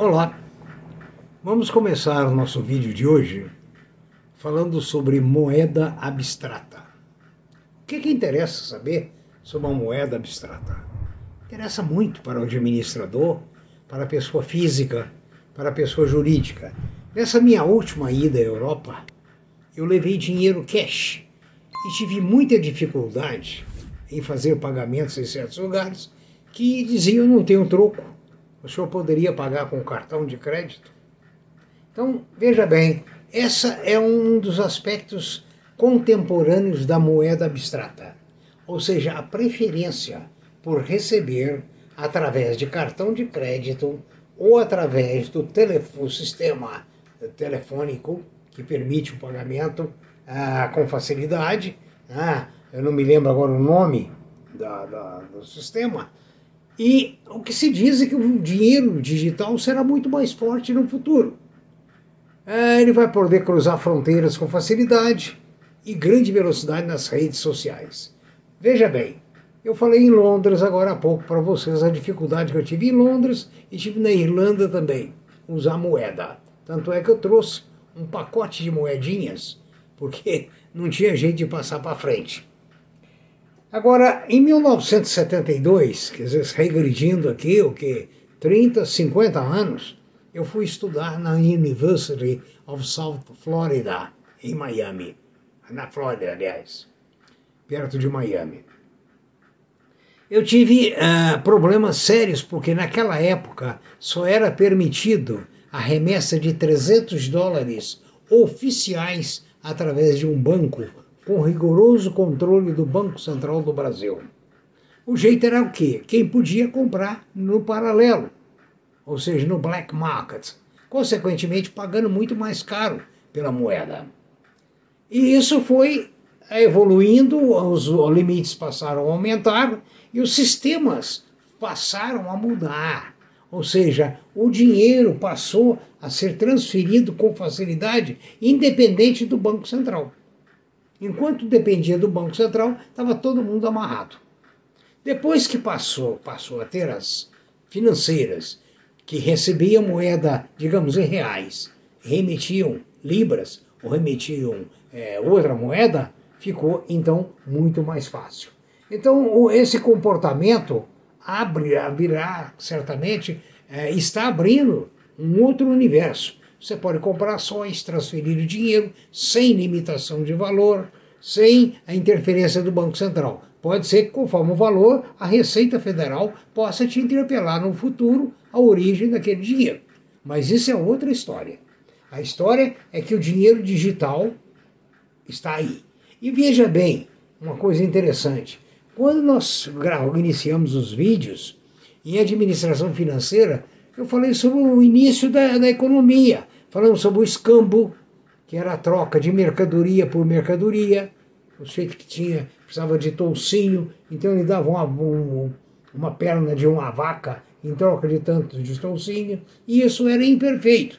Olá, vamos começar o nosso vídeo de hoje falando sobre moeda abstrata. O que, que interessa saber sobre uma moeda abstrata? Interessa muito para o administrador, para a pessoa física, para a pessoa jurídica. Nessa minha última ida à Europa, eu levei dinheiro cash e tive muita dificuldade em fazer pagamentos em certos lugares que diziam não tenho troco o senhor poderia pagar com cartão de crédito? Então, veja bem, essa é um dos aspectos contemporâneos da moeda abstrata, ou seja, a preferência por receber através de cartão de crédito ou através do telefone, sistema telefônico que permite o pagamento ah, com facilidade. Ah, eu não me lembro agora o nome da, da, do sistema, e o que se diz é que o dinheiro digital será muito mais forte no futuro. É, ele vai poder cruzar fronteiras com facilidade e grande velocidade nas redes sociais. Veja bem, eu falei em Londres agora há pouco para vocês a dificuldade que eu tive em Londres e tive na Irlanda também, usar moeda. Tanto é que eu trouxe um pacote de moedinhas, porque não tinha jeito de passar para frente. Agora, em 1972, quer dizer, regredindo aqui, o que, 30, 50 anos, eu fui estudar na University of South Florida, em Miami. Na Flórida, aliás, perto de Miami. Eu tive uh, problemas sérios, porque naquela época só era permitido a remessa de 300 dólares oficiais através de um banco com rigoroso controle do Banco Central do Brasil. O jeito era o quê? Quem podia comprar no paralelo, ou seja, no black market, consequentemente pagando muito mais caro pela moeda. E isso foi evoluindo, os limites passaram a aumentar e os sistemas passaram a mudar. Ou seja, o dinheiro passou a ser transferido com facilidade, independente do Banco Central. Enquanto dependia do Banco Central, estava todo mundo amarrado. Depois que passou, passou a ter as financeiras, que recebiam moeda, digamos, em reais, remetiam libras ou remetiam é, outra moeda, ficou então muito mais fácil. Então, esse comportamento abre, abrirá, certamente, é, está abrindo um outro universo você pode comprar ações, transferir o dinheiro sem limitação de valor, sem a interferência do Banco Central. Pode ser que, conforme o valor, a Receita Federal possa te interpelar no futuro a origem daquele dinheiro. Mas isso é outra história. A história é que o dinheiro digital está aí. E veja bem, uma coisa interessante. Quando nós iniciamos os vídeos em administração financeira, eu falei sobre o início da, da economia. Falamos sobre o escambo, que era a troca de mercadoria por mercadoria. O sujeito que tinha, precisava de toucinho, então ele dava uma, um, uma perna de uma vaca em troca de tanto de toucinho, e isso era imperfeito.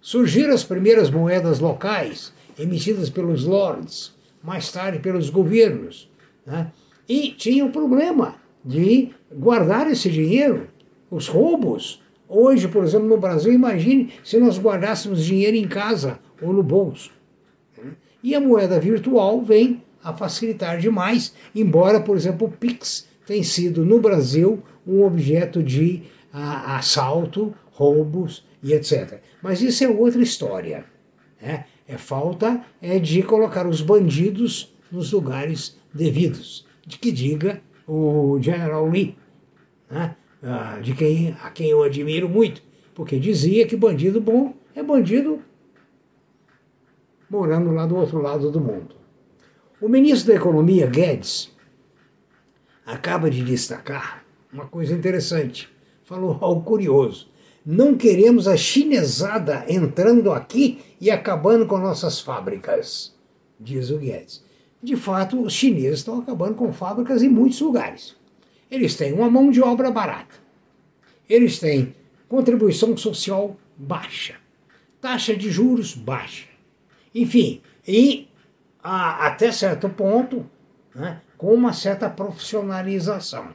Surgiram as primeiras moedas locais, emitidas pelos lords, mais tarde pelos governos, né? e tinha o problema de guardar esse dinheiro, os roubos, Hoje, por exemplo, no Brasil, imagine se nós guardássemos dinheiro em casa ou no bolso. E a moeda virtual vem a facilitar demais, embora, por exemplo, o Pix tenha sido no Brasil um objeto de a, assalto, roubos e etc. Mas isso é outra história. Né? É falta é de colocar os bandidos nos lugares devidos, de que diga o General Lee. Né? Ah, de quem, a quem eu admiro muito, porque dizia que bandido bom é bandido morando lá do outro lado do mundo. O ministro da Economia, Guedes, acaba de destacar uma coisa interessante. Falou algo curioso. Não queremos a chinesada entrando aqui e acabando com nossas fábricas, diz o Guedes. De fato, os chineses estão acabando com fábricas em muitos lugares. Eles têm uma mão de obra barata. Eles têm contribuição social baixa, taxa de juros baixa. Enfim, e a, até certo ponto, né, com uma certa profissionalização.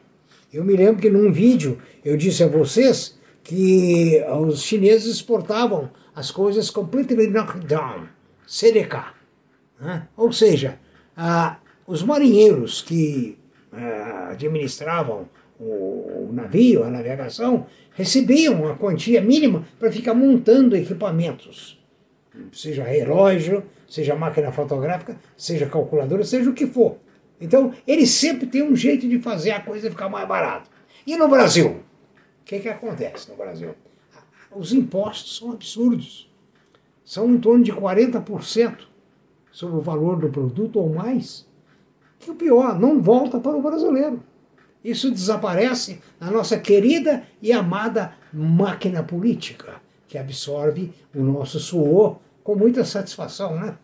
Eu me lembro que num vídeo eu disse a vocês que os chineses exportavam as coisas completely knocked down, CDK. Né? Ou seja, os marinheiros que administravam o, navio, a navegação, recebiam uma quantia mínima para ficar montando equipamentos, seja relógio, seja máquina fotográfica, seja calculadora, seja o que for. Então, eles sempre têm um jeito de fazer a coisa ficar mais barata. E no Brasil? O que, que acontece no Brasil? Os impostos são absurdos. São em torno de 40% sobre o valor do produto ou mais. Que o pior, não volta para o brasileiro. Isso desaparece na nossa querida e amada máquina política, que absorve o nosso suor com muita satisfação, né?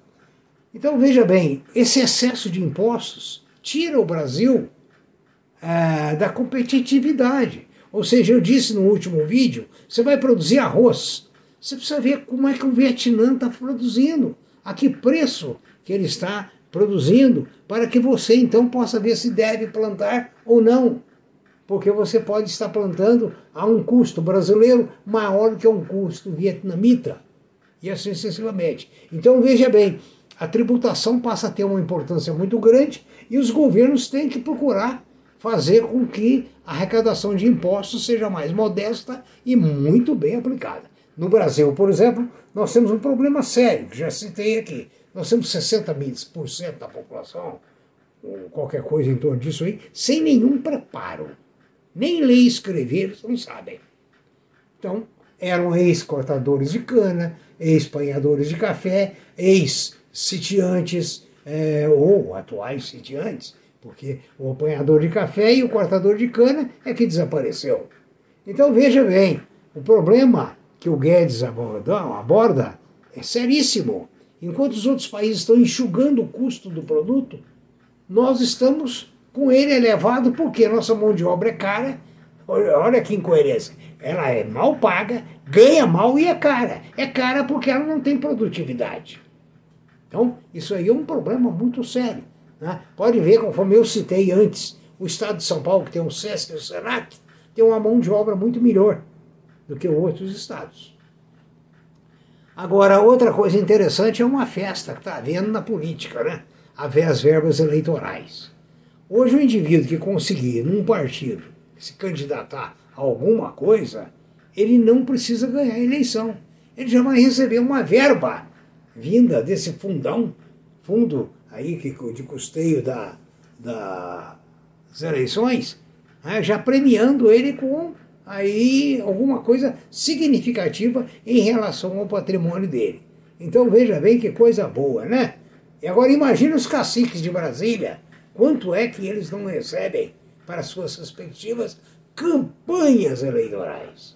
Então veja bem, esse excesso de impostos tira o Brasil é, da competitividade. Ou seja, eu disse no último vídeo, você vai produzir arroz, você precisa ver como é que o Vietnã está produzindo, a que preço que ele está produzindo, para que você então possa ver se deve plantar ou não. Porque você pode estar plantando a um custo brasileiro maior que um custo vietnamita. E assim sucessivamente. Então veja bem, a tributação passa a ter uma importância muito grande e os governos têm que procurar fazer com que a arrecadação de impostos seja mais modesta e muito bem aplicada. No Brasil, por exemplo, nós temos um problema sério, que já citei aqui. Nós temos 60% da população, qualquer coisa em torno disso aí, sem nenhum preparo. Nem ler e escrever não sabem. Então, eram ex-cortadores de cana, ex-panhadores de café, ex-sitiantes, é, ou atuais sitiantes, porque o apanhador de café e o cortador de cana é que desapareceu. Então veja bem, o problema que o Guedes aborda, aborda é seríssimo. Enquanto os outros países estão enxugando o custo do produto, nós estamos com ele elevado porque nossa mão de obra é cara. Olha que incoerência. Ela é mal paga, ganha mal e é cara. É cara porque ela não tem produtividade. Então, isso aí é um problema muito sério. Né? Pode ver, conforme eu citei antes, o Estado de São Paulo, que tem o SESC e o SENAC, tem uma mão de obra muito melhor do que outros estados. Agora, outra coisa interessante é uma festa que está havendo na política, né? Haver as verbas eleitorais. Hoje, o indivíduo que conseguir, num partido, se candidatar a alguma coisa, ele não precisa ganhar a eleição. Ele já vai receber uma verba vinda desse fundão, fundo aí que, de custeio da, das eleições, né, já premiando ele com aí alguma coisa significativa em relação ao patrimônio dele. Então veja bem que coisa boa, né? E agora imagine os caciques de Brasília, quanto é que eles não recebem para suas respectivas campanhas eleitorais.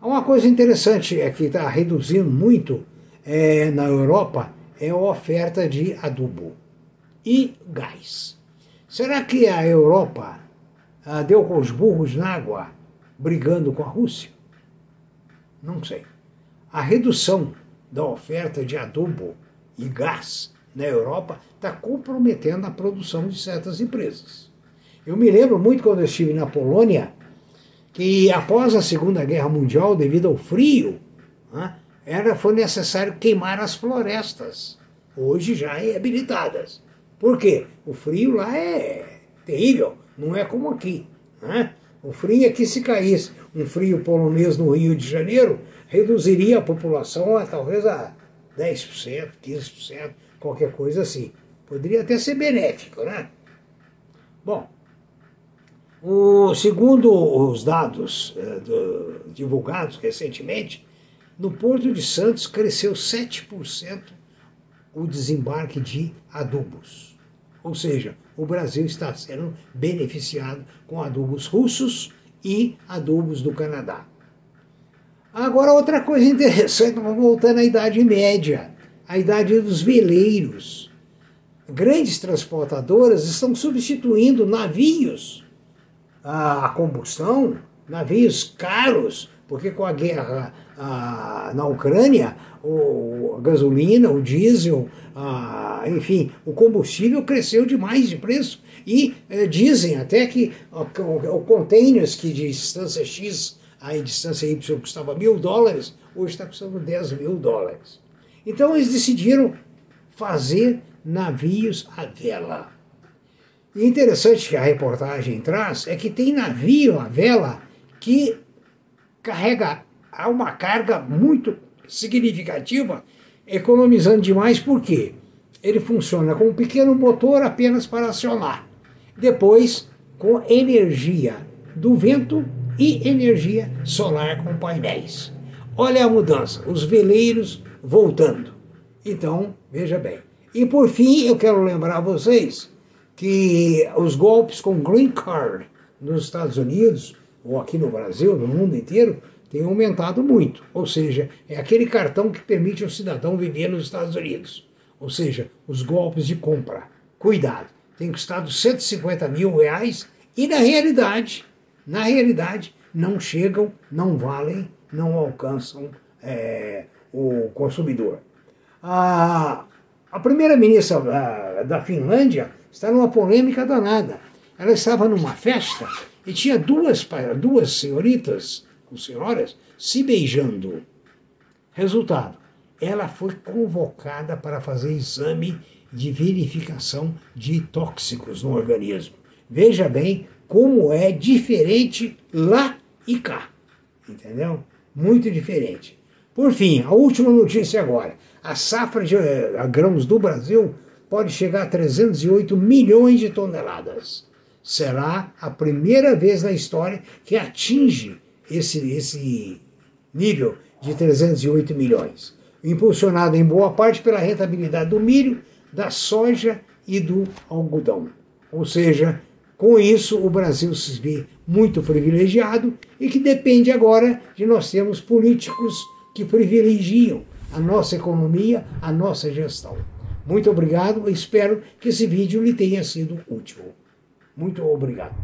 Uma coisa interessante é que está reduzindo muito é, na Europa é a oferta de adubo e gás. Será que a Europa ah, deu com os burros na água brigando com a Rússia? Não sei. A redução da oferta de adubo e gás na Europa está comprometendo a produção de certas empresas. Eu me lembro muito quando eu estive na Polônia que após a Segunda Guerra Mundial, devido ao frio, né, era, foi necessário queimar as florestas, hoje já reabilitadas. Por quê? O frio lá é terrível, não é como aqui. Né? O frio aqui, se caísse um frio polonês no Rio de Janeiro, reduziria a população a talvez a 10%, 15%, qualquer coisa assim. Poderia até ser benéfico, né? Bom, o, segundo os dados é, do, divulgados recentemente, no Porto de Santos cresceu 7% o desembarque de adubos. Ou seja, o Brasil está sendo beneficiado com adubos russos e adubos do Canadá. Agora, outra coisa interessante, vamos voltando à Idade Média, a idade dos veleiros. Grandes transportadoras estão substituindo navios a combustão, navios caros, porque com a guerra a, na Ucrânia, o, a gasolina, o diesel, a, enfim, o combustível cresceu demais de preço. E eh, dizem até que o, o containers que de distância X a distância Y custava mil dólares, hoje está custando 10 mil dólares. Então eles decidiram fazer navios à vela. E interessante que a reportagem traz é que tem navio à vela que carrega uma carga muito significativa, economizando demais, por quê? Ele funciona com um pequeno motor apenas para acionar. Depois, com energia do vento e energia solar com painéis. Olha a mudança, os veleiros voltando. Então, veja bem. E por fim, eu quero lembrar a vocês que os golpes com green card nos Estados Unidos, ou aqui no Brasil, no mundo inteiro, têm aumentado muito. Ou seja, é aquele cartão que permite ao cidadão viver nos Estados Unidos. Ou seja, os golpes de compra. Cuidado, tem custado 150 mil reais e na realidade, na realidade, não chegam, não valem, não alcançam é, o consumidor. A, a primeira-ministra da, da Finlândia está numa polêmica danada. Ela estava numa festa e tinha duas, duas senhoritas, com senhoras, se beijando. Resultado, ela foi convocada para fazer exame de verificação de tóxicos no organismo. Veja bem como é diferente lá e cá. Entendeu? Muito diferente. Por fim, a última notícia agora. A safra de eh, grãos do Brasil pode chegar a 308 milhões de toneladas. Será a primeira vez na história que atinge esse, esse nível de 308 milhões. Impulsionado em boa parte pela rentabilidade do milho, da soja e do algodão. Ou seja, com isso o Brasil se vê muito privilegiado e que depende agora de nós termos políticos que privilegiam a nossa economia, a nossa gestão. Muito obrigado, espero que esse vídeo lhe tenha sido útil. Muito obrigado.